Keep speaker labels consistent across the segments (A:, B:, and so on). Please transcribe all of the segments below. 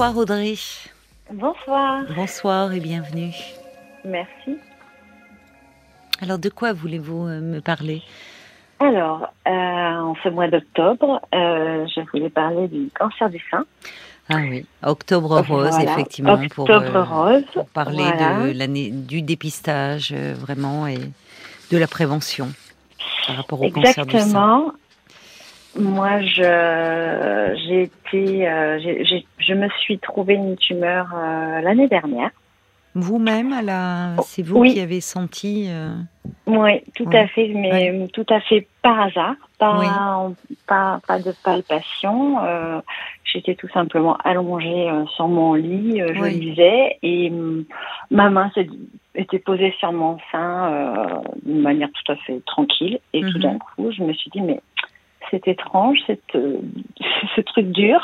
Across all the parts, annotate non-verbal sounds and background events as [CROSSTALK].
A: Bonsoir Audrey.
B: Bonsoir.
A: Bonsoir et bienvenue.
B: Merci.
A: Alors de quoi voulez-vous euh, me parler?
B: Alors, euh, en ce mois d'octobre, euh, je voulais parler du cancer du sein.
A: Ah oui, Octobre Rose,
B: Voilà.
A: effectivement, pour,
B: Octobre
A: euh,
B: Rose.
A: pour parler
B: Voilà.
A: de l'année du dépistage vraiment et de la prévention par rapport au cancer du sein.
B: Moi, je j'ai été, euh, j'ai- j'ai- je me suis trouvé une tumeur euh, l'année dernière.
A: Vous-même, à la... c'est vous
B: Oui.
A: qui avez senti euh,
B: Oui, tout à fait, mais tout à fait par hasard, pas, pas, pas de palpation. euh, J'étais tout simplement allongée euh, sur mon lit, je
A: Oui.
B: lisais et hum, ma main était posée sur mon sein d'une manière tout à fait tranquille. Et tout
A: Mhm.
B: d'un coup, je me suis dit, mais c'est étrange, cette, euh, [LAUGHS] ce truc dur.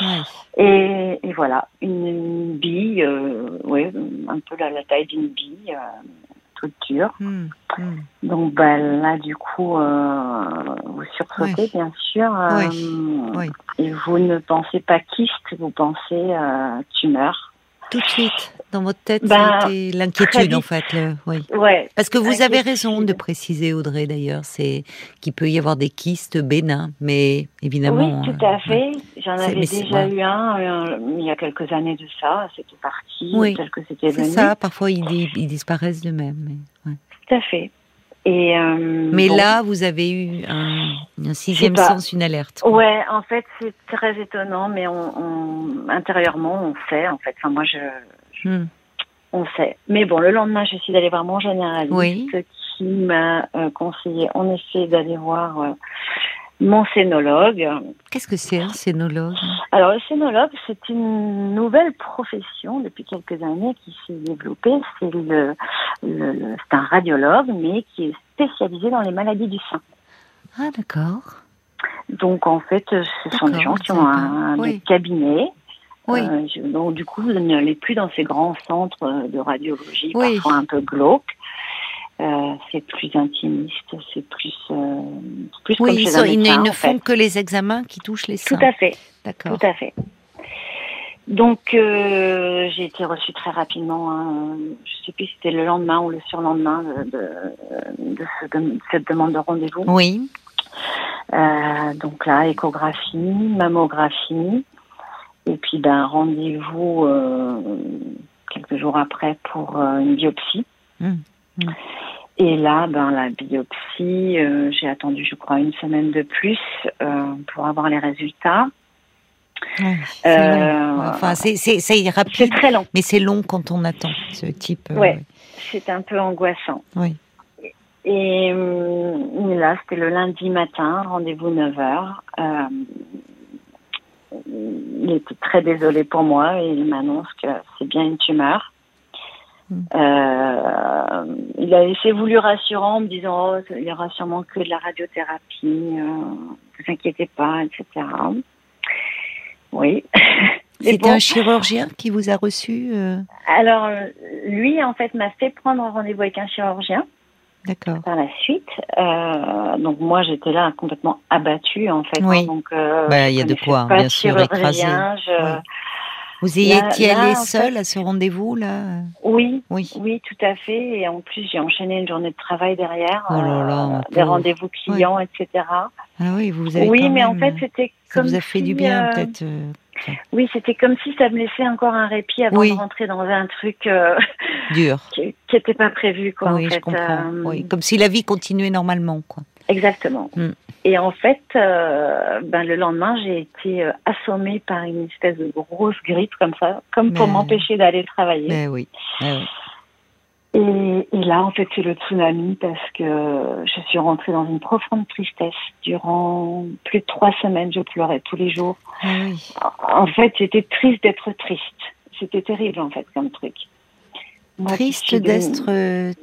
A: ouais.
B: Et, et voilà, une, une bille, euh, ouais, un peu la, la taille d'une bille, euh, toute dure.
A: Hmm, hmm.
B: Donc bah, là, du coup, euh, vous sursautez, bien sûr. Et vous ne pensez pas kyste, vous pensez tumeur.
A: Tout de suite, dans votre tête,
B: Ben,
A: c'était l'inquiétude en fait. le- oui.
B: Ouais,
A: Parce que vous avez raison de préciser, Audrey, d'ailleurs, c'est qu'il peut y avoir des kystes bénins, mais évidemment.
B: oui, tout
A: euh,
B: à fait. J'en avais déjà eu un euh, il y a quelques années de ça. C'était parti,
A: Oui.
B: tel que c'était
A: C'est ça, parfois ils, di- ils disparaissent de même. Mais, ouais.
B: Tout à fait. Et, euh,
A: Mais
B: bon.
A: là, vous avez eu un, un sixième sens, une alerte.
B: Ouais, en fait, c'est très étonnant, mais on, on- intérieurement, on sait, en fait. Enfin, moi, je,
A: Hmm.
B: on sait. Mais bon, le lendemain, je suis allée voir mon généraliste
A: Oui.
B: qui m'a euh, conseillé, en effet, d'aller voir euh, mon scénologue.
A: Qu'est-ce que c'est un scénologue
B: Alors, le scénologue, c'est une nouvelle profession depuis quelques années qui s'est développée. C'est le, le- le- c'est un radiologue, mais qui est spécialisé dans les maladies du sein.
A: Ah, d'accord.
B: Donc, en fait, ce sont des gens qui ont un,
A: Oui. Oui.
B: Euh, je- donc, du coup, vous n'allez plus dans ces grands centres de radiologie,
A: Oui.
B: parfois un peu glauques. Euh, c'est plus intimiste, c'est plus, euh, plus
A: Oui,
B: chez
A: ils, sont- ils ne-
B: médecin,
A: ils ne
B: en
A: font
B: fait.
A: que les examens qui touchent les seins.
B: Tout à fait.
A: D'accord.
B: Tout à fait. Donc, euh, j'ai été reçue très rapidement. hein. Je sais plus si c'était le lendemain ou le surlendemain de, de, de ce- de cette demande de rendez-vous.
A: Oui.
B: Donc là, échographie, mammographie, et puis ben rendez-vous quelques jours après pour une biopsie.
A: Mm. Mm.
B: Et là, ben la biopsie, euh, j'ai attendu, je crois, une semaine de plus euh, pour avoir les résultats.
A: Ouais, c'est
B: Euh,
A: long. Enfin, c'est rapide,
B: très long.
A: mais c'est long quand on attend ce type. euh,
B: Ouais. C'est un peu angoissant.
A: Oui.
B: Et euh, là, c'était le lundi matin, rendez-vous 9h. Euh, il était très désolé pour moi et il m'annonce que c'est bien une tumeur. Euh, il a essayé voulu rassurant en me disant oh, il y aura sûrement que de la radiothérapie, euh, ne vous inquiétez pas, etc. Oui. [LAUGHS]
A: C'était
B: bon.
A: un chirurgien qui vous a reçu euh,
B: Alors, lui, en fait, m'a fait prendre rendez-vous avec un chirurgien
A: D'accord.
B: par la suite. Donc moi j'étais là complètement abattue en fait.
A: Oui.
B: hein. donc euh,
A: Bah, il y a de quoi,
B: pas
A: bien sûr,
B: je-
A: Ouais. Vous y
B: Là-
A: étiez
B: là,
A: allé
B: en
A: seul
B: fait-
A: à ce rendez-vous là?
B: Oui,
A: Oui.
B: oui, tout à fait. Et en plus j'ai enchaîné une journée de travail derrière,
A: Oh là là,
B: euh, des rendez-vous clients, etc.
A: Ah oui, vous avez
B: Oui,
A: quand
B: mais en fait c'était
A: ça
B: comme
A: vous a fait
B: si,
A: du bien
B: euh,
A: peut-être. euh,
B: Oui, c'était comme si ça me laissait encore un répit avant
A: Oui.
B: de rentrer dans un truc
A: dur. [LAUGHS]
B: qui n'était pas prévu quoi.
A: oui,
B: en fait.
A: je comprends. Oui, comme si la vie continuait normalement quoi.
B: Exactement.
A: Mm.
B: Et en fait, euh, ben, le lendemain, j'ai été euh, assommée par une espèce de grosse grippe comme ça, comme pour m'empêcher d'aller travailler.
A: Mais oui. mais oui.
B: Et, et là, en fait, c'est le tsunami parce que je suis rentrée dans une profonde tristesse. Durant plus de trois semaines, je pleurais tous les jours.
A: Ah oui.
B: En fait, j'étais triste d'être triste. C'était terrible, en fait, comme truc. Moi,
A: Triste d'être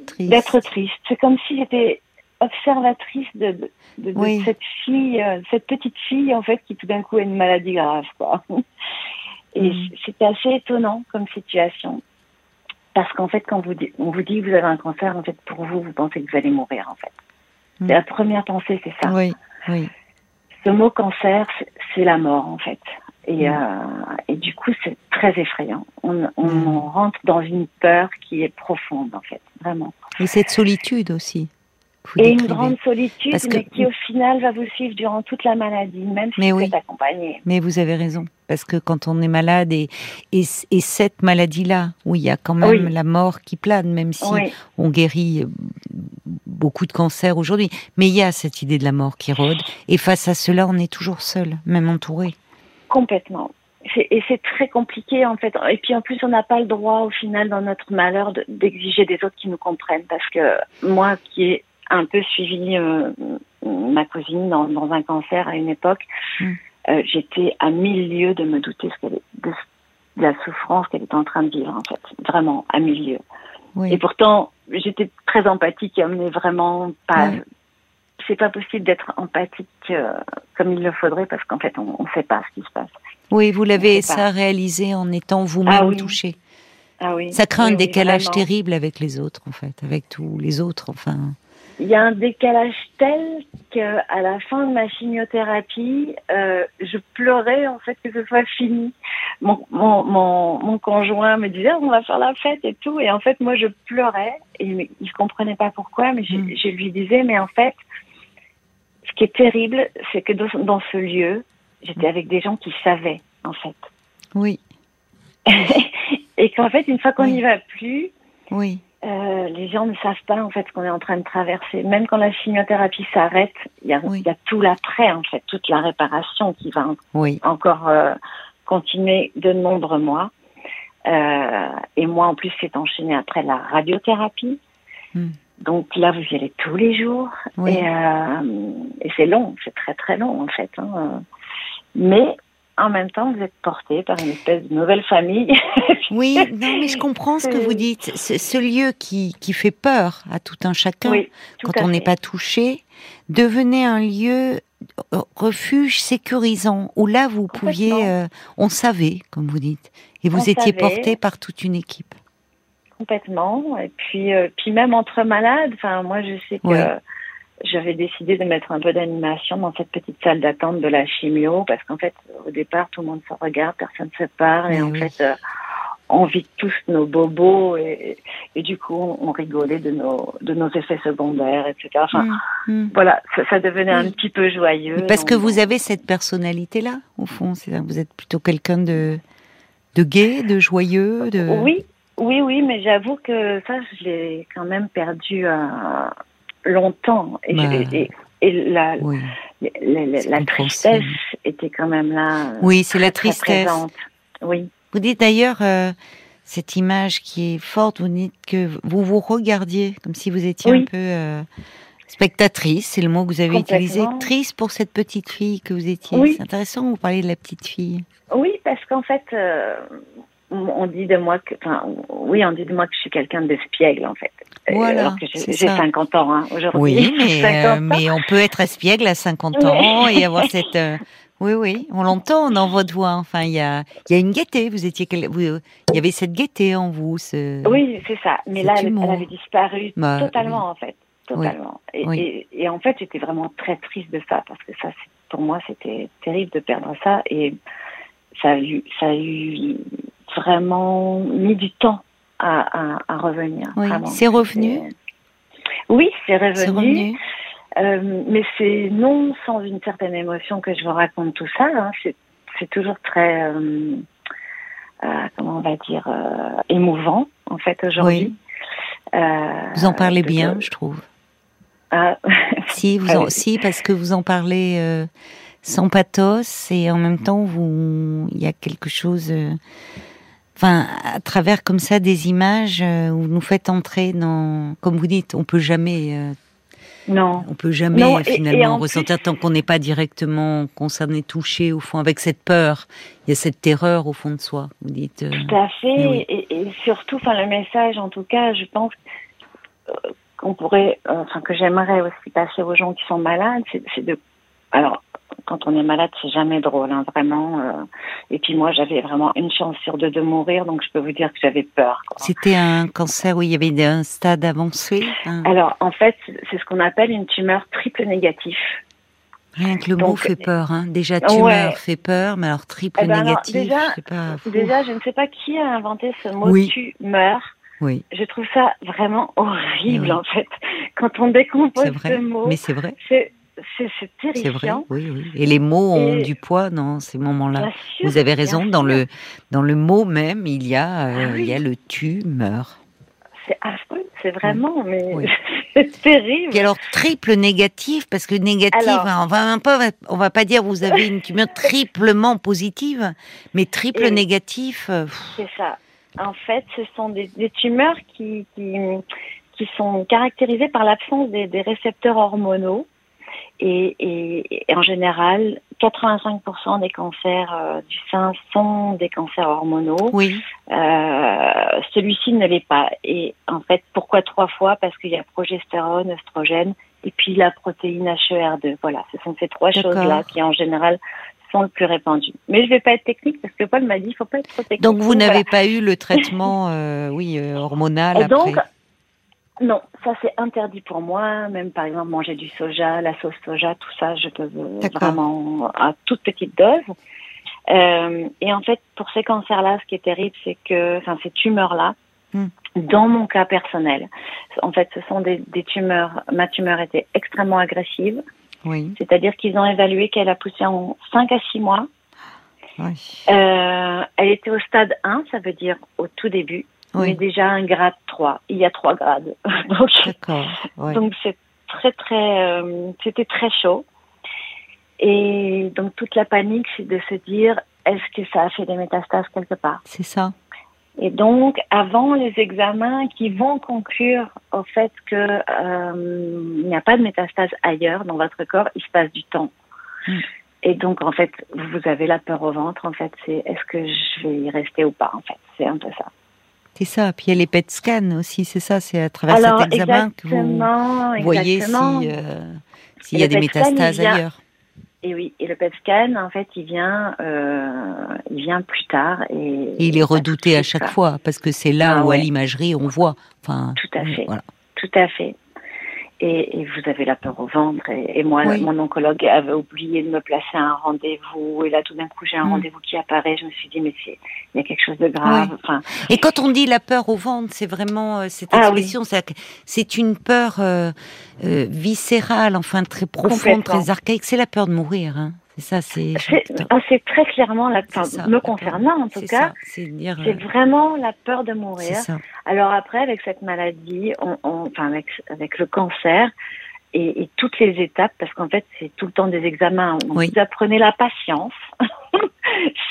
A: triste.
B: d'être triste. C'est comme si j'étais observatrice de, de, de- de
A: Oui.
B: cette fille, euh, cette petite fille en fait qui tout d'un coup a une maladie grave. Quoi. Et
A: Mm.
B: c'était assez étonnant comme situation. Parce qu'en fait, quand vous dit- on vous dit que vous avez un cancer, en fait, pour vous, vous pensez que vous allez mourir, en fait.
A: Mm.
B: La première pensée, c'est ça.
A: Oui, oui.
B: Ce mot cancer, c'est- la mort, en fait. Et,
A: Mm.
B: euh, et du coup, c'est très effrayant. On, on rentre dans une peur qui est profonde, en fait, vraiment.
A: Et cette solitude aussi. Vous
B: Et une grande solitude,
A: Parce que-
B: mais qui au final va vous suivre durant toute la maladie, même si
A: Mais
B: vous
A: oui.
B: êtes accompagné.
A: Mais vous avez raison, parce que quand on est malade et, et, et cette maladie-là, où il y a quand même
B: Oui.
A: la mort qui plane, même si
B: Oui,
A: on guérit euh, beaucoup de cancers aujourd'hui, mais il y a cette idée de la mort qui rôde, et face à cela, on est toujours seul, même entouré.
B: complètement. Et c'est très compliqué en fait. Et puis en plus, on n'a pas le droit au final dans notre malheur de- d'exiger des autres qui nous comprennent. Parce que moi qui ai un peu suivi euh, ma cousine dans, dans un cancer à une époque,
A: Mm.
B: euh, j'étais à mille lieues de me douter ce de, de la souffrance qu'elle était en train de vivre en fait. Vraiment, à mille lieues.
A: Oui.
B: Et pourtant, j'étais très empathique n'est vraiment pas. C'est pas possible d'être empathique euh, comme il le faudrait parce qu'en fait, on ne sait pas ce qui se passe.
A: Oui, vous l'avez
B: pas.
A: ça réalisé en étant vous-même
B: Ah oui.
A: touché.
B: Ah.
A: Ça crée un décalage
B: vraiment.
A: terrible avec les autres, en fait, avec tous les autres, enfin.
B: Il y a un décalage tel que à la fin de ma chimiothérapie, euh, je pleurais en fait que ce soit fini. Mon, mon, mon, mon conjoint me disait on va faire la fête et tout, et en fait moi je pleurais et il comprenait pas pourquoi, mais je,
A: Mm.
B: je lui disais mais en fait, ce qui est terrible, c'est que dans, dans ce lieu, j'étais avec des gens qui savaient en fait,
A: Oui, [LAUGHS]
B: et qu'en fait une fois qu'on
A: Oui.
B: n'y va plus,
A: oui,
B: Euh, les gens ne savent pas en fait ce qu'on est en train de traverser. Même quand la chimiothérapie s'arrête, il y a,
A: Oui.
B: il y a tout l'après en fait, toute la réparation qui va en-
A: oui,
B: encore euh, continuer de nombreux mois. Euh, et moi en plus c'est enchaîné après la radiothérapie.
A: Hmm.
B: Donc là vous y allez tous les jours
A: oui.
B: et, et c'est long, c'est très très long en fait. hein. Mais en même temps vous êtes porté par une espèce de nouvelle famille. [LAUGHS]
A: Oui, non, mais je comprends ce que vous dites. Ce, lieu qui, qui fait peur à tout un chacun,
B: oui, tout
A: quand on n'est pas touché, devenait un lieu euh, refuge sécurisant où là vous pouviez, euh, on savait, comme vous dites, et vous
B: On
A: étiez porté par toute une équipe.
B: Complètement. Et puis, euh, puis même entre malades, enfin, moi, je sais que
A: Ouais.
B: J'avais décidé de mettre un peu d'animation dans cette petite salle d'attente de la chimio, parce qu'en fait, au départ, tout le monde se regarde, personne ne se parle, et
A: Mais
B: en
A: oui.
B: fait, euh, on vit tous nos bobos, et, et du coup, on, on rigolait de nos, de nos effets secondaires, etc. Enfin,
A: Mm, mm.
B: voilà, ça, ça devenait
A: Oui.
B: un petit peu joyeux.
A: Parce que vous avez cette personnalité-là, au fond. C'est-à-dire que Vous êtes plutôt quelqu'un de, de gai, de joyeux, de.
B: Oui, oui, oui, mais j'avoue que ça, je l'ai quand même perdu euh, longtemps. Et,
A: Bah.
B: et, et la,
A: Oui.
B: la, la-
A: C'est
B: la
A: compréhensible.
B: tristesse était quand même là.
A: Oui, c'est la tristesse.
B: Oui,
A: Vous dites d'ailleurs euh, cette image qui est forte. Vous dites que vous vous regardiez comme si vous étiez
B: Oui.
A: un peu euh, spectatrice. C'est le mot que vous avez utilisé. Triste pour cette petite fille que vous étiez.
B: Oui.
A: C'est intéressant. Vous parlez de la petite fille.
B: oui, parce qu'en fait, euh, on dit de moi que, enfin, oui, on dit de moi que je suis quelqu'un d'espiègle en fait. Euh,
A: Voilà,
B: Alors que j'ai
A: c'est
B: j'ai
A: ça.
B: 50 ans hein, aujourd'hui.
A: Oui, [LAUGHS] mais,
B: 50
A: euh, mais on peut être espiègle à 50
B: Oui.
A: ans et avoir cette. euh, oui, oui, on l'entend dans votre voix. Enfin, il y a, y a une gaieté. Vous étiez, il y avait cette gaieté en vous. Ce...
B: Oui, c'est ça. Mais là, elle, avait disparu
A: Bah,
B: totalement, en fait. Totalement. Et,
A: Oui.
B: et, et en fait, j'étais vraiment très triste de ça, parce que ça, pour moi, c'était terrible de perdre ça. Et ça a eu, ça a eu vraiment mis du temps à, à, à revenir.
A: Oui. C'est revenu?
B: Oui, c'est revenu. Euh, mais c'est non sans une certaine émotion que je vous raconte tout ça. hein. C'est, toujours très, euh, euh, comment on va dire, émouvant en fait aujourd'hui.
A: Vous en parlez bien, je trouve.
B: Ah, [LAUGHS]
A: Si, vous
B: Ah
A: en,
B: oui.
A: si, parce que vous en parlez sans pathos et en même temps, vous, il y a quelque chose. Enfin, à travers comme ça des images euh, où vous nous faites entrer dans, comme vous dites, on peut jamais, euh,
B: non.
A: on peut jamais
B: Non,
A: finalement
B: et
A: ressentir tant qu'on n'est pas directement concerné, touché au fond avec cette peur. Il y a cette terreur au fond de soi. Vous dites. euh,
B: Tout à fait.
A: oui.
B: et, et surtout, enfin, le message, en tout cas, je pense euh, qu'on pourrait, enfin, que j'aimerais aussi passer aux gens qui sont malades, c'est de. Alors, quand on est malade, c'est jamais drôle, hein, vraiment. euh. et puis moi, j'avais vraiment une chance sur deux de mourir, donc je peux vous dire que j'avais peur.
A: C'était un cancer où il y avait un stade avancé. hein.
B: Alors, en fait, c'est ce qu'on appelle une tumeur triple négatif.
A: Rien que le mot fait peur. Hein. Déjà, tumeur fait peur, mais alors triple eh ben négatif,
B: déjà, je pas. Déjà, je ne sais pas qui a inventé ce mot tumeur. Oui. Je trouve ça vraiment horrible, en fait. Quand on décompose ce mot.
A: Mais c'est vrai.
B: C'est terrifiant. C'est vrai,
A: oui, oui. Et les mots ont du poids dans ces moments-là. Vous avez raison, dans le, dans le mot même, il y a, euh, ah il y a le tu meurs.
B: C'est affreux, c'est vraiment, mais [LAUGHS] c'est terrible.
A: Et alors, triple négatif, parce que négatif, hein, on va pas, on va pas dire vous avez une tumeur [LAUGHS] triplement positive, mais triple négatif.
B: Euh, c'est ça. En fait, ce sont des, tumeurs qui, qui, sont caractérisées par l'absence des, récepteurs hormonaux. Et, et, en général, 85% des cancers euh, du sein sont des cancers hormonaux.
A: Oui.
B: Euh, Celui-ci ne l'est pas. Et en fait, pourquoi trois fois? Parce qu'il y a progestérone, oestrogène et puis la protéine HER2. Voilà, ce sont ces trois choses-là qui en général sont le plus répandues. Mais je ne vais pas être technique parce que Paul m'a dit il ne faut pas être trop technique.
A: Donc vous n'avez pas eu le traitement euh, oui, euh, hormonal et après. donc,
B: non, ça c'est interdit pour moi. Même par exemple manger du soja, la sauce soja, tout ça, je peux vraiment à toute petite dose. Euh, et en fait, pour ces cancers-là, ce qui est terrible, c'est que, enfin, ces tumeurs-là, hmm. dans mon cas personnel, en fait, ce sont des, des tumeurs. Ma tumeur était extrêmement agressive.
A: Oui.
B: C'est-à-dire qu'ils ont évalué qu'elle a poussé en 5 à 6 mois. Oui. Euh, elle était au stade 1, ça veut dire au tout début oui. mais déjà un grade 3. Il y a trois grades. [LAUGHS] donc, donc c'est très très, euh, c'était très chaud. Et donc toute la panique, c'est de se dire, est-ce que ça a fait des métastases quelque part?
A: C'est ça.
B: Et donc, avant les examens qui vont conclure au fait que euh, n'y a pas de métastases ailleurs dans votre corps, il se passe du temps. Hmm. Et donc, en fait, vous avez la peur au ventre. En fait, c'est est-ce que je vais y rester ou pas En fait, c'est un peu ça.
A: C'est ça. Puis il y a les PET scans aussi, c'est ça. C'est à travers cet examen que vous voyez euh, s'il y a des métastases ailleurs.
B: Et oui, et le PET scan, en fait, il vient, euh, il vient plus tard. Et,
A: il est redouté à chaque fois parce que c'est là ah où à l'imagerie on voit. Enfin,
B: tout à fait. Voilà. Tout à fait et, et, vous avez la peur au ventre. Et, moi, mon oncologue avait oublié de me placer un rendez-vous. Et là, tout d'un coup, j'ai un mm. rendez-vous qui apparaît. Je me suis dit, mais il y a quelque chose de grave. Enfin,
A: et quand on dit la peur au ventre, c'est vraiment euh, cette ah expression. C'est une peur euh, euh, viscérale, enfin très profonde, très archaïque. C'est la peur de mourir. Hein. C'est ça, c'est.
B: Ah, c'est très clairement la peur, me concernant en tout cas. C'est euh, vraiment la peur de mourir. Alors après, avec cette maladie, on, enfin avec, avec le cancer et, toutes les étapes, parce qu'en fait, c'est tout le temps des examens. Vous apprenez la patience. [LAUGHS]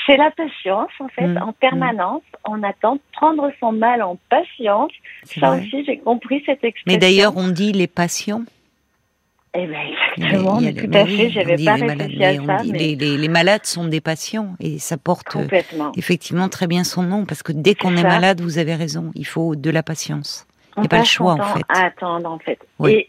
B: c'est la patience, en fait, mm, en permanence. Mm. On attend prendre son mal en patience. Ça aussi, j'ai compris cette expression.
A: Mais d'ailleurs, on dit les patients
B: eh bien, exactement, tout à fait, j'avais pas réfléchi à ça.
A: les, malades sont des patients et ça porte euh, effectivement très bien son nom parce que dès qu'on est, malade, vous avez raison, il faut de la patience. Il n'y a pas le choix en fait.
B: À attendre en fait. Et,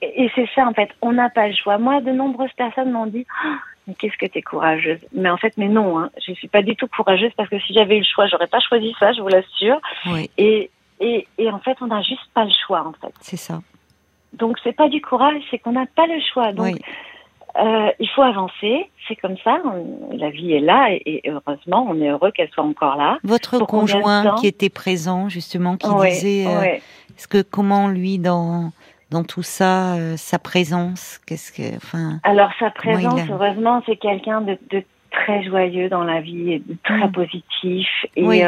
B: et c'est ça en fait, on n'a pas le choix. Moi, de nombreuses personnes m'ont dit oh, mais qu'est-ce que tu es courageuse Mais en fait, mais non, hein, je suis pas du tout courageuse parce que si j'avais eu le choix, j'aurais pas choisi ça, je vous l'assure. Et, et, et en fait, on n'a juste pas le choix en fait.
A: C'est ça.
B: Donc c'est pas du courage, c'est qu'on n'a pas le choix. Donc euh, il faut avancer, c'est comme ça. la vie est là et, heureusement, on est heureux qu'elle soit encore là.
A: Votre conjoint qui était présent justement, qui disait, euh, est-ce que comment lui dans dans tout ça, euh, sa présence, qu'est-ce que, enfin.
B: Alors sa présence, heureusement, c'est quelqu'un de, de, très joyeux dans la vie et de très mm. positif et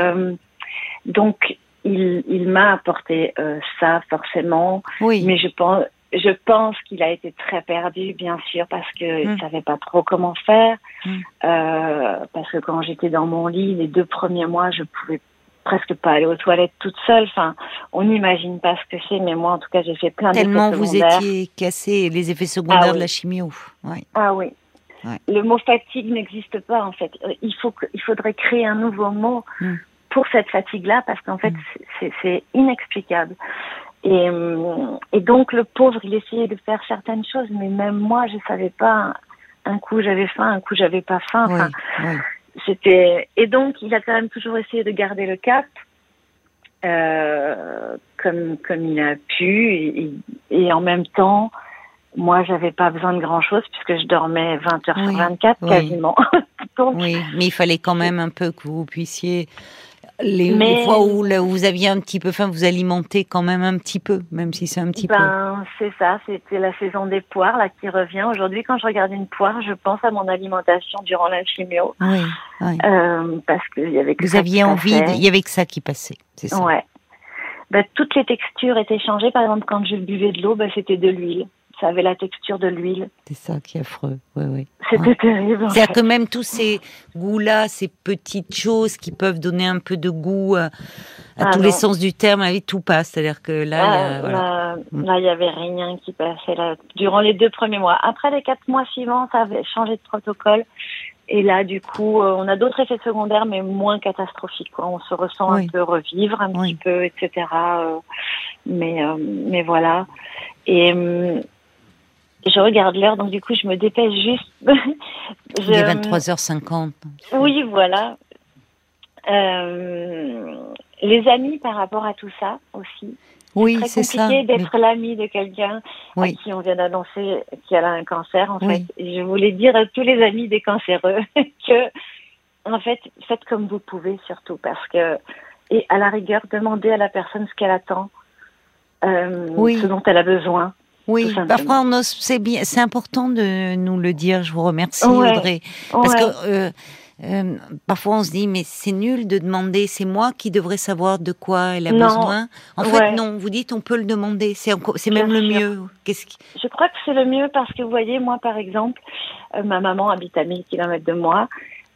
B: donc il, il m'a apporté euh, ça forcément, oui. mais je pense, je pense qu'il a été très perdu, bien sûr, parce qu'il ne mm. savait pas trop comment faire. Mm. Euh, parce que quand j'étais dans mon lit, les deux premiers mois, je pouvais presque pas aller aux toilettes toute seule. Enfin, on n'imagine pas ce que c'est, mais moi, en tout cas, j'ai fait plein
A: Tellement vous étiez cassé, les effets secondaires ah de la chimio.
B: Ouais. Ah oui. Ouais. Le mot fatigue n'existe pas, en fait. Il, faut il faudrait créer un nouveau mot. Mm pour cette fatigue-là parce qu'en fait, mm. c'est inexplicable. Et, et, donc, le pauvre, il essayait de faire certaines choses, mais même moi, je savais pas. Un coup, j'avais faim, un coup, j'avais pas faim. Enfin, C'était et donc, il a quand même toujours essayé de garder le cap, euh, comme comme il a pu, et, et en même temps, moi, j'avais pas besoin de grand chose puisque je dormais 20 heures sur 24 quasiment. [LAUGHS]
A: oui, mais il fallait quand même un peu que vous puissiez les, fois où, vous aviez un petit peu faim, vous alimentez quand même un petit peu, même si c'est un petit
B: peu.
A: Ben,
B: c'est ça, c'était la saison des poires là qui revient. Aujourd'hui, quand je regarde une poire, je pense à mon alimentation durant la chimio.
A: Oui,
B: euh, parce qu'il y avait que
A: Vous aviez envie, il y avait que ça qui passait, c'est ça.
B: Ouais. Ben, toutes les textures étaient changées. Par exemple, quand je buvais de l'eau, ben, c'était de l'huile ça avait la texture de l'huile.
A: C'est ça qui est affreux. Oui, oui.
B: C'était terrible.
A: C'est-à-dire que même tous ces goûts-là, ces petites choses qui peuvent donner un peu de goût à, ah tous les sens du terme, à vie, tout passe. C'est-à-dire que là,
B: ah, là, il n'y avait rien qui passait là, durant les deux premiers mois. Après les quatre mois suivants, ça avait changé de protocole. Et là, du coup, euh, on a d'autres effets secondaires, mais moins catastrophiques. On se ressent un peu revivre, un petit peu, etc. Euh, mais, euh, mais voilà. Et hum, je regarde l'heure, donc du coup, je me dépêche juste. [LAUGHS]
A: Il est 23h50.
B: Oui, voilà. Euh, les amis par rapport à tout ça aussi.
A: Oui, c'est
B: ça. C'est compliqué d'être l'ami de quelqu'un à qui on vient d'annoncer qu'il a un cancer, en fait. je voulais dire à tous les amis des cancéreux [LAUGHS] que, en fait, faites comme vous pouvez surtout, parce que, et à la rigueur, demandez à la personne ce qu'elle attend, euh, ce dont elle a besoin.
A: Oui, parfois c'est bien, c'est important de nous le dire. Je vous remercie Audrey, parce que euh, euh, parfois on se dit mais c'est nul de demander. C'est moi qui devrais savoir de quoi elle a besoin. En fait non, vous dites on peut le demander. C'est c'est même le mieux. Qu'est-ce qui...
B: Je crois que c'est le mieux parce que vous voyez moi par exemple, euh, ma maman habite à 1000 km de moi.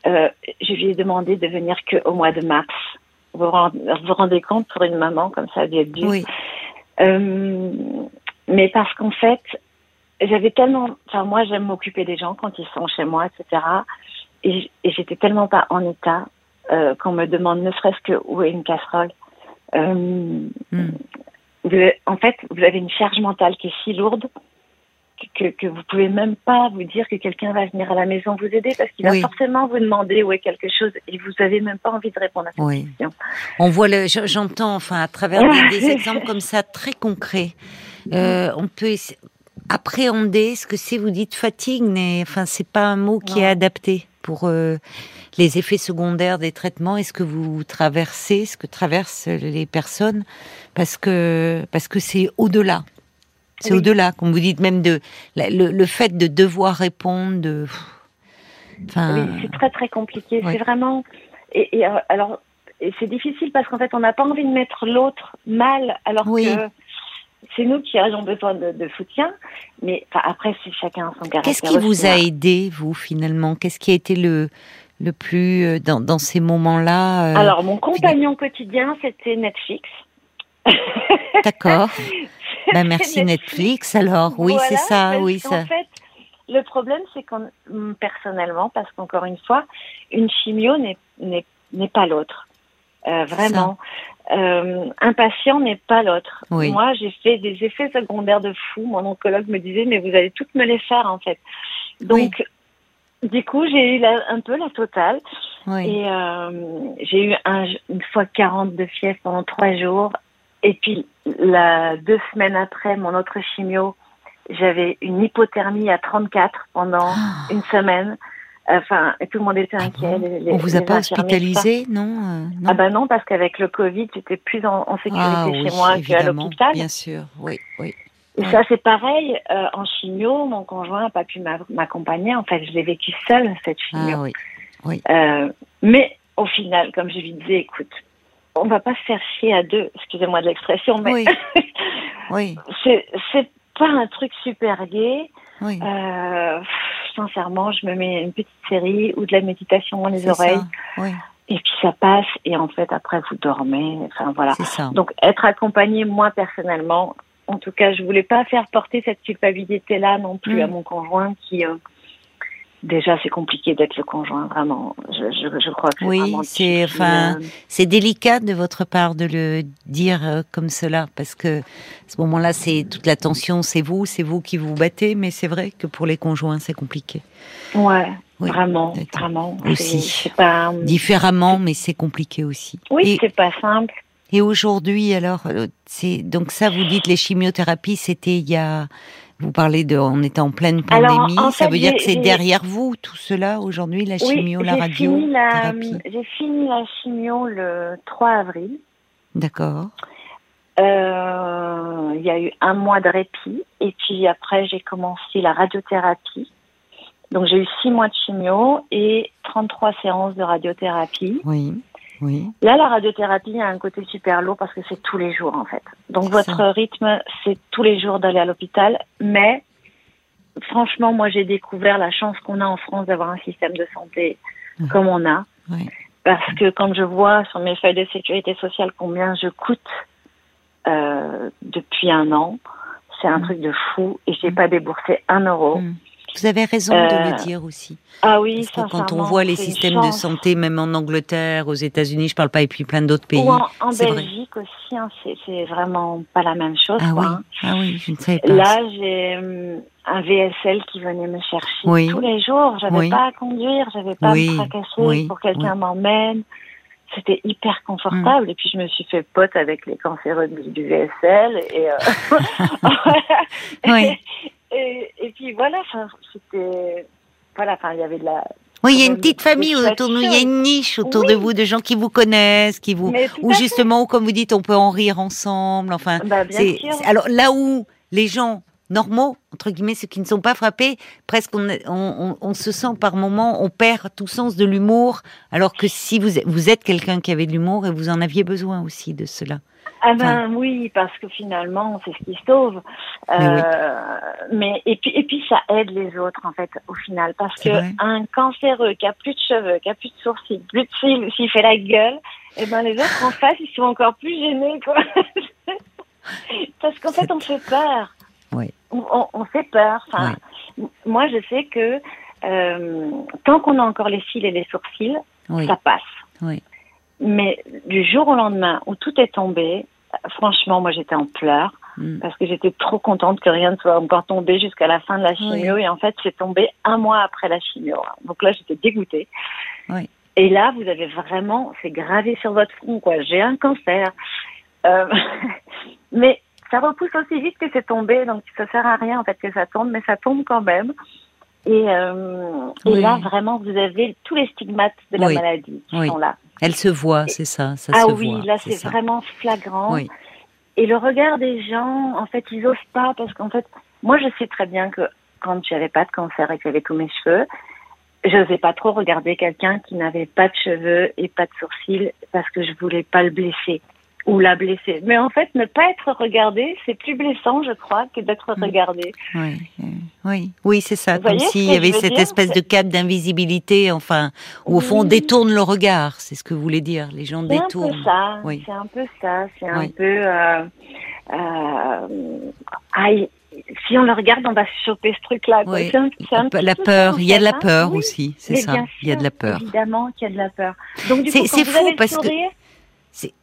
B: je lui ai demandé de venir que au mois de mars. Vous vous rendez compte pour une maman comme ça d'être dur. Oui. Mais parce qu'en fait, j'avais tellement, enfin moi j'aime m'occuper des gens quand ils sont chez moi, etc. Et, j'étais tellement pas en état euh, qu'on me demande ne serait-ce que où est une casserole. Euh, hmm. en fait, vous avez une charge mentale qui est si lourde que, que vous pouvez même pas vous dire que quelqu'un va venir à la maison vous aider parce qu'il va forcément vous demander où est quelque chose et vous avez même pas envie de répondre à cette question.
A: On voit j'entends enfin à travers des [LAUGHS] exemples comme ça très concrets. Euh, on peut appréhender ce que c'est. Vous dites fatigue, mais enfin c'est pas un mot qui est adapté pour euh, les effets secondaires des traitements. Est-ce que vous traversez ce que traversent les personnes parce que parce que c'est au-delà? C'est au-delà, comme vous dites, même de le, fait de devoir répondre. De,
B: enfin, oui, c'est très très compliqué. C'est vraiment et, euh, alors c'est difficile parce qu'en fait on n'a pas envie de mettre l'autre mal alors que c'est nous qui avons besoin de, soutien, mais après, c'est chacun son caractère.
A: Qu'est-ce qui vous a aidé, vous, finalement? Qu'est-ce qui a été le, le plus euh, dans, dans ces moments-là
B: euh, Alors, mon compagnon quotidien, c'était Netflix. [LAUGHS]
A: D'accord. ben, merci Netflix. alors, oui, c'est ça, oui, ça.
B: En fait, le problème, c'est qu'on, personnellement, parce qu'encore une fois, une chimio n'est pas l'autre. Euh, vraiment. Euh, un patient n'est pas l'autre. Moi, j'ai fait des effets secondaires de fou. Mon oncologue me disait, mais vous allez toutes me les faire, en fait. Donc, du coup, j'ai eu un peu la totale. Et euh, j'ai eu un, une fois 40 de fièvre pendant trois jours. Et puis, la, deux semaines après, mon autre chimio, j'avais une hypothermie à 34 pendant ah. une semaine. Enfin, tout le monde était ah inquiet.
A: On vous a pas hospitalisé, non, euh, non,
B: Ah ben non, parce qu'avec le Covid, j'étais plus en, sécurité ah chez moi qu'à l'hôpital.
A: Bien sûr, oui, oui.
B: Et ça, c'est pareil. Euh, en chimio, mon conjoint n'a pas pu m'accompagner. En fait, je l'ai vécu seule, cette chimio.
A: Ah oui, oui.
B: Euh, mais au final, comme je lui disais, écoute, on va pas se faire chier à deux, excusez-moi de l'expression, mais
A: oui. [LAUGHS] oui.
B: c'est pas un truc super gai. Oui. Euh, sincèrement, je me mets une petite série ou de la méditation dans les oreilles. Et puis ça passe et en fait après vous dormez. Enfin voilà. Donc être accompagné moi personnellement, en tout cas, je voulais pas faire porter cette culpabilité là non plus à mm. mon conjoint qui euh, déjà c'est compliqué d'être le conjoint vraiment. Je, je, je crois que
A: oui c'est enfin euh. c'est délicat de votre part de le dire euh, comme cela parce que à ce moment-là c'est toute la tension c'est vous c'est vous qui vous battez mais c'est vrai que pour les conjoints c'est compliqué.
B: Ouais vraiment vraiment.
A: Aussi. pas... différemment mais c'est compliqué aussi.
B: Oui c'est pas simple.
A: et aujourd'hui alors euh, c'est donc ça vous dites les chimiothérapies c'était il y a Vous parlez de, on était en pleine pandémie. ça veut dire que c'est derrière vous tout cela aujourd'hui, la chimio, la radio
B: J'ai fini la chimio le 3 avril.
A: D'accord.
B: Euh, il y a eu un mois de répit et puis après j'ai commencé la radiothérapie. Donc j'ai eu six mois de chimio et 33 séances de radiothérapie.
A: Oui. Oui.
B: Là, la radiothérapie a un côté super lourd parce que c'est tous les jours en fait. Donc votre rythme, c'est tous les jours d'aller à l'hôpital. Mais franchement, moi j'ai découvert la chance qu'on a en France d'avoir un système de santé comme on a.
A: Oui.
B: Parce que quand je vois sur mes feuilles de sécurité sociale combien je coûte euh, depuis un an, c'est un mm. truc de fou et j'ai mm. pas déboursé un euro. Mm.
A: Vous avez raison de le euh, dire aussi.
B: Ah oui,
A: Parce que quand on voit les systèmes de santé, même en Angleterre, aux États-Unis, je parle pas, et puis plein d'autres pays. Ou
B: en, Belgique aussi, hein, c'est vraiment pas la même chose.
A: Ah,
B: oui.
A: Hein. ah oui, je ne sais pas.
B: Là, j'ai hum, un VSL qui venait me chercher tous les jours. J'avais pas à conduire, j'avais pas à me tracasser pour quelqu'un m'emmène. C'était hyper confortable. Mm. Et puis, je me suis fait pote avec les cancéreux du VSL. Et, euh... [LAUGHS] [LAUGHS] oui. Et, et puis voilà, c'était. Voilà, enfin, il y avait de la.
A: Oui, il y a une petite famille autour de nous, il y a une niche autour de vous, de gens qui vous connaissent, qui vous, ou justement, comme vous dites, on peut en rire ensemble. Enfin,
B: bah, c'est
A: alors là où les gens normaux, entre guillemets, ceux qui ne sont pas frappés, presque on, on, on, se sent par moments, on perd tout sens de l'humour, alors que si vous, vous êtes quelqu'un qui avait de l'humour et vous en aviez besoin aussi de cela.
B: Ah ben oui, parce que finalement, c'est ce qui sauve. Euh, mais, et puis et puis ça aide les autres en fait au final, parce que un cancéreux qui a plus de cheveux, qui a plus de sourcils, plus de cils, s'il fait la gueule, et eh ben les autres en face ils sont encore plus gênés quoi. [LAUGHS] parce qu'en fait on fait peur.
A: Oui.
B: On, on, fait peur. Enfin, moi je sais que euh, tant qu'on a encore les cils et les sourcils, ça passe.
A: Oui.
B: Mais du jour au lendemain où tout est tombé, franchement, moi j'étais en pleurs mm. parce que j'étais trop contente que rien ne soit encore tombé jusqu'à la fin de la chimio. Et en fait, c'est tombé un mois après la chimio. Donc là, j'étais dégoûtée.
A: Oui.
B: Et là, vous avez vraiment, c'est gravé sur votre front, quoi. J'ai un cancer. Euh, [LAUGHS] mais ça repousse aussi vite que c'est tombé, donc ça sert à rien en fait que ça tombe, mais ça tombe quand même. Et, euh, et là, vraiment, vous avez tous les stigmates de la maladie qui sont là.
A: Elle se voit, c'est ça, ça
B: ah
A: se
B: oui,
A: voit,
B: là c'est vraiment flagrant. Et le regard des gens, en fait, ils osent pas parce qu'en fait, moi je sais très bien que quand j'avais pas de cancer et que j'avais tous mes cheveux, je n'osais pas trop regarder quelqu'un qui n'avait pas de cheveux et pas de sourcils parce que je voulais pas le blesser ou la blesser. Mais en fait, ne pas être regardé, c'est plus blessant, je crois, que d'être mm. regardé.
A: Oui, oui, oui, c'est ça. comme s'il y avait cette espèce de cap d'invisibilité, enfin, où au fond on détourne le regard. C'est ce que vous voulez dire. Les gens détournent.
B: C'est un peu ça. Oui. C'est un peu ça. C'est un peu. Euh, euh, si on le regarde, on va choper ce truc-là.
A: Oui. la peur, il y a de la peur aussi, c'est ça. il y a de la peur.
B: Évidemment qu'il y a de la peur. Donc du coup,
A: c'est fou parce
B: que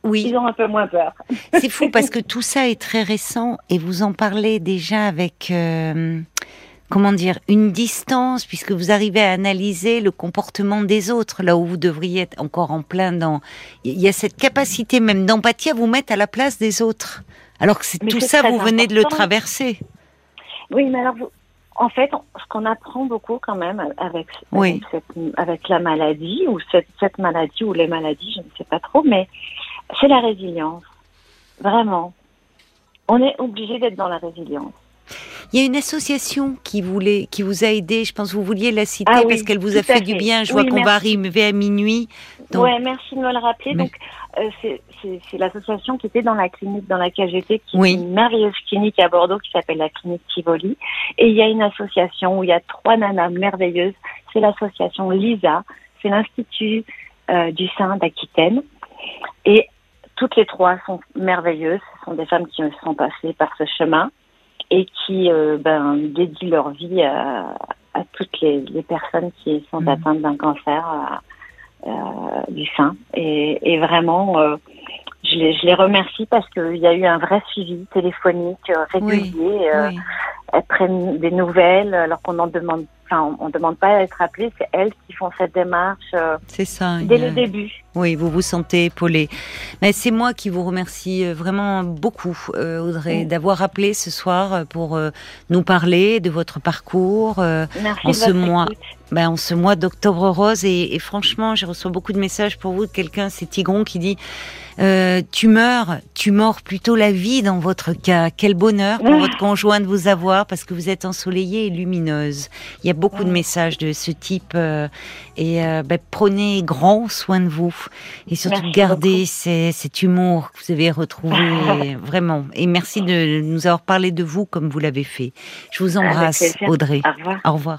A: oui.
B: Ils ont un peu moins peur. [LAUGHS]
A: C'est fou parce que [LAUGHS] tout ça est très récent et vous en parlez déjà avec, euh, comment dire, une distance puisque vous arrivez à analyser le comportement des autres là où vous devriez être encore en plein dans. Il y a cette capacité même d'empathie à vous mettre à la place des autres. Alors que tout ça, vous venez de le traverser.
B: Oui, mais alors en fait, ce qu'on apprend beaucoup quand même avec, avec, la maladie ou cette, cette, maladie ou les maladies, je ne sais pas trop, mais c'est la résilience. Vraiment. On est obligé d'être dans la résilience.
A: Il y a une association qui voulait, qui vous a aidé. Je pense que vous vouliez la citer ah parce qu'elle vous a fait, du bien. Je vois qu'on va arriver à minuit.
B: Donc... Ouais, merci de me le rappeler. Donc, euh, c'est l'association qui était dans la clinique dans laquelle j'étais, qui est une merveilleuse clinique à Bordeaux qui s'appelle la clinique Tivoli. Et il y a une association où il y a trois nanas merveilleuses. C'est l'association LISA. C'est l'Institut euh, du sein d'Aquitaine. Et toutes les trois sont merveilleuses. Ce sont des femmes qui sont passées par ce chemin et qui euh, ben, dédient leur vie à, à toutes les, les, personnes qui sont mmh. atteintes d'un cancer euh, du sein. Et, et vraiment, euh, je, les, je les remercie parce qu'il y a eu un vrai suivi téléphonique euh, régulier. Oui, oui. Elles prennent des nouvelles alors qu'on en demande. Enfin, on ne demande pas à être appelé, c'est elles qui font cette démarche
A: ça,
B: dès le début.
A: Oui, vous vous sentez épaulé. Mais c'est moi qui vous remercie vraiment beaucoup, Audrey, d'avoir appelé ce soir pour nous parler de votre parcours
B: Merci en ce mois.
A: Ben, en ce mois d'octobre rose et, et franchement, j'ai reçu beaucoup de messages pour vous de quelqu'un, c'est Tigron qui dit euh, tu meurs, tu mords plutôt la vie dans votre cas. Quel bonheur pour [LAUGHS] votre conjoint de vous avoir parce que vous êtes ensoleillée et lumineuse. Il y a beaucoup de messages de ce type euh, et euh, ben, prenez grand soin de vous et surtout gardez cet humour que vous avez retrouvé [LAUGHS] vraiment. Et merci de nous avoir parlé de vous comme vous l'avez fait. Je vous embrasse, Audrey.
B: Au revoir.
A: Au revoir.